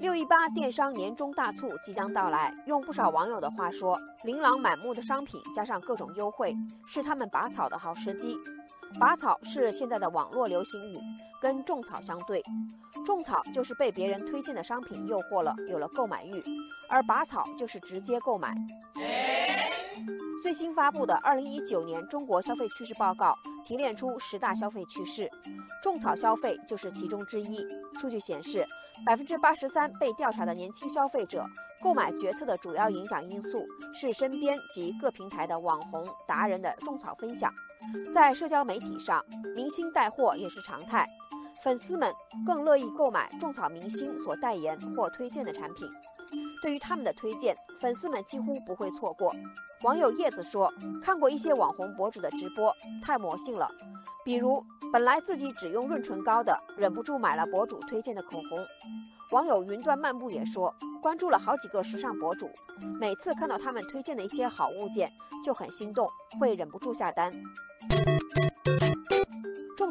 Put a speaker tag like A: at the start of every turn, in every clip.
A: 六一八电商年终大促即将到来，用不少网友的话说，琳琅满目的商品加上各种优惠，是他们拔草的好时机。拔草是现在的网络流行语，跟种草相对。种草就是被别人推荐的商品诱惑了，有了购买欲；而拔草就是直接购买。最新发布的《二零一九年中国消费趋势报告》提炼出十大消费趋势，种草消费就是其中之一。数据显示，百分之八十三被调查的年轻消费者购买决策的主要影响因素是身边及各平台的网红达人的种草分享。在社交媒体上，明星带货也是常态，粉丝们更乐意购买种草明星所代言或推荐的产品。对于他们的推荐，粉丝们几乎不会错过。网友叶子说：“看过一些网红博主的直播，太魔性了。比如本来自己只用润唇膏的，忍不住买了博主推荐的口红。”网友云端漫步也说：“关注了好几个时尚博主，每次看到他们推荐的一些好物件，就很心动，会忍不住下单。”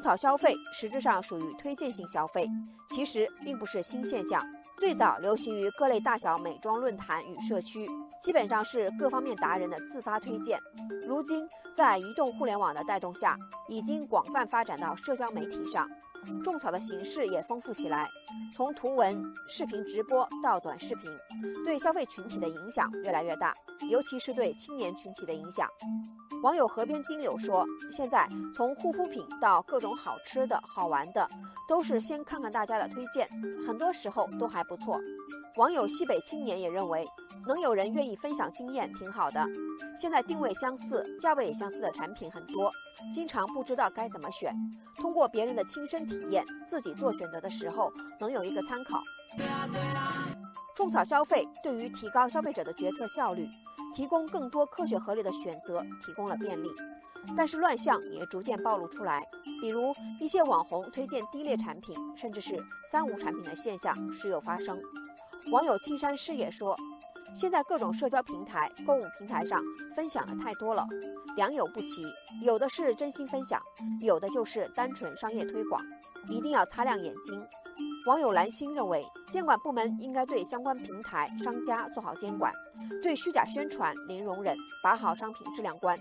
A: 草消费实质上属于推荐性消费，其实并不是新现象。最早流行于各类大小美妆论坛与社区，基本上是各方面达人的自发推荐。如今，在移动互联网的带动下，已经广泛发展到社交媒体上，种草的形式也丰富起来，从图文、视频直播到短视频，对消费群体的影响越来越大，尤其是对青年群体的影响。网友河边金柳说：“现在从护肤品到各种好吃的好玩的，都是先看看大家的推荐，很多时候都还不错。”网友西北青年也认为，能有人愿意分享经验挺好的。现在定位相似、价位也相似的产品很多，经常不知道该怎么选。通过别人的亲身体验，自己做选择的时候能有一个参考。种草消费对于提高消费者的决策效率。提供更多科学合理的选择，提供了便利，但是乱象也逐渐暴露出来。比如一些网红推荐低劣产品，甚至是三无产品的现象时有发生。网友青山师也说，现在各种社交平台、购物平台上分享的太多了，良莠不齐，有的是真心分享，有的就是单纯商业推广，一定要擦亮眼睛。网友蓝星认为，监管部门应该对相关平台、商家做好监管，对虚假宣传零容忍，把好商品质量关。